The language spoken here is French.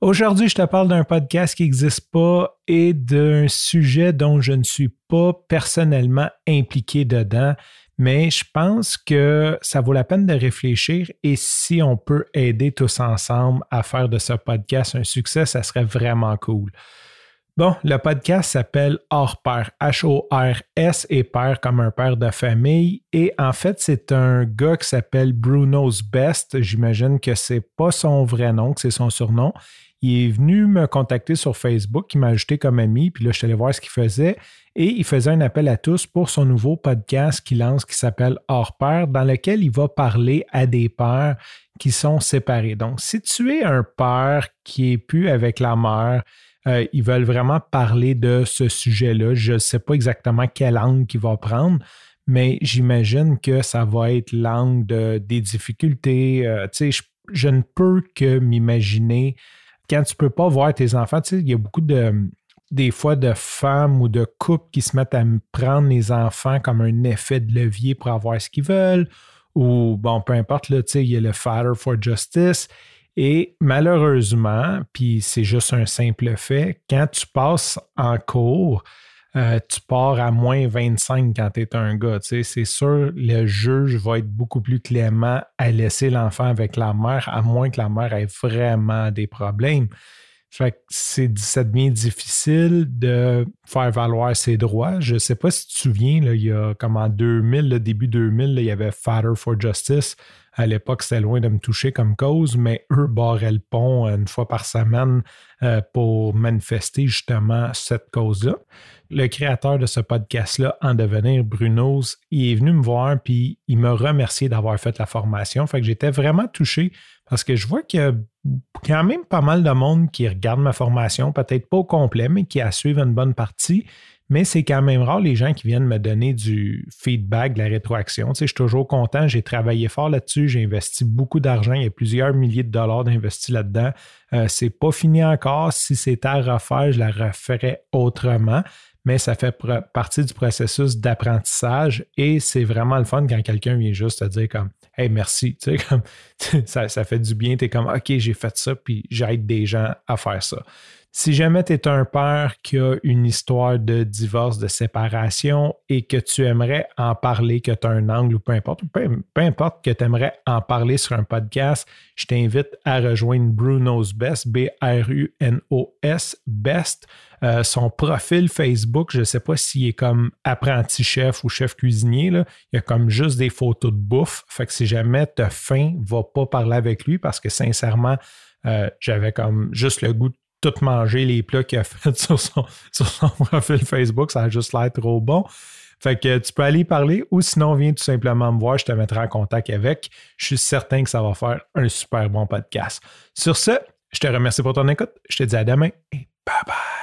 Aujourd'hui, je te parle d'un podcast qui n'existe pas et d'un sujet dont je ne suis pas personnellement impliqué dedans, mais je pense que ça vaut la peine de réfléchir et si on peut aider tous ensemble à faire de ce podcast un succès, ça serait vraiment cool. Bon, le podcast s'appelle Hors Père, H-O-R-S et Père comme un père de famille. Et en fait, c'est un gars qui s'appelle Bruno's Best. J'imagine que c'est pas son vrai nom, que c'est son surnom. Il est venu me contacter sur Facebook, il m'a ajouté comme ami, puis là, je suis allé voir ce qu'il faisait. Et il faisait un appel à tous pour son nouveau podcast qu'il lance qui s'appelle Hors Père, dans lequel il va parler à des pères qui sont séparés. Donc, si tu es un père qui est plus avec la mère, euh, ils veulent vraiment parler de ce sujet-là. Je ne sais pas exactement quel angle qu'il va prendre, mais j'imagine que ça va être l'angle des difficultés. Euh, sais, je, ne peux que m'imaginer quand tu ne peux pas voir tes enfants, tu sais, il y a beaucoup de des fois de femmes ou de couples qui se mettent à prendre les enfants comme un effet de levier pour avoir ce qu'ils veulent, ou bon, peu importe, là, tu sais, il y a le Father for Justice. Et malheureusement, puis c'est juste un simple fait, quand tu passes en cours, euh, tu pars à moins 25 quand tu es un gars. C'est sûr, le juge va être beaucoup plus clément à laisser l'enfant avec la mère, à moins que la mère ait vraiment des problèmes. Fait que c'est, ça difficile de faire valoir ses droits. Je ne sais pas si tu te souviens, il y a comme en 2000, le début 2000, il y avait Father for Justice. À l'époque, c'était loin de me toucher comme cause, mais eux barraient le pont une fois par semaine euh, pour manifester justement cette cause-là. Le créateur de ce podcast-là, en devenir Bruno's, il est venu me voir puis il m'a remercié d'avoir fait la formation. Fait que j'étais vraiment touché parce que je vois qu'il y a quand même pas mal de monde qui regarde ma formation, peut-être pas au complet, mais qui a suivi une bonne partie. Mais c'est quand même rare les gens qui viennent me donner du feedback, de la rétroaction. Tu je suis toujours content, j'ai travaillé fort là-dessus, j'ai investi beaucoup d'argent, il y a plusieurs milliers de dollars d'investis là-dedans. Euh, c'est pas fini encore. Si c'était à refaire, je la referais autrement mais ça fait partie du processus d'apprentissage et c'est vraiment le fun quand quelqu'un vient juste te dire comme Hey, merci, tu sais, comme ça, ça fait du bien, tu es comme OK, j'ai fait ça, puis j'aide des gens à faire ça. Si jamais tu es un père qui a une histoire de divorce, de séparation et que tu aimerais en parler, que tu as un angle ou peu importe, peu, importe que tu aimerais en parler sur un podcast, je t'invite à rejoindre Bruno's Best, B-R-U-N-O-S, Best. Euh, son profil Facebook, je ne sais pas s'il est comme apprenti chef ou chef cuisinier, là. il y a comme juste des photos de bouffe. Fait que si jamais tu as faim, va pas parler avec lui parce que sincèrement, euh, j'avais comme juste le goût de tout manger les plats qu'il a fait sur son, profil Facebook. Ça a juste l'air trop bon. Fait que tu peux aller y parler ou sinon viens tout simplement me voir, je te mettrai en contact avec. Je suis certain que ça va faire un super bon podcast. Sur ce, je te remercie pour ton écoute. Je te dis à demain et bye bye.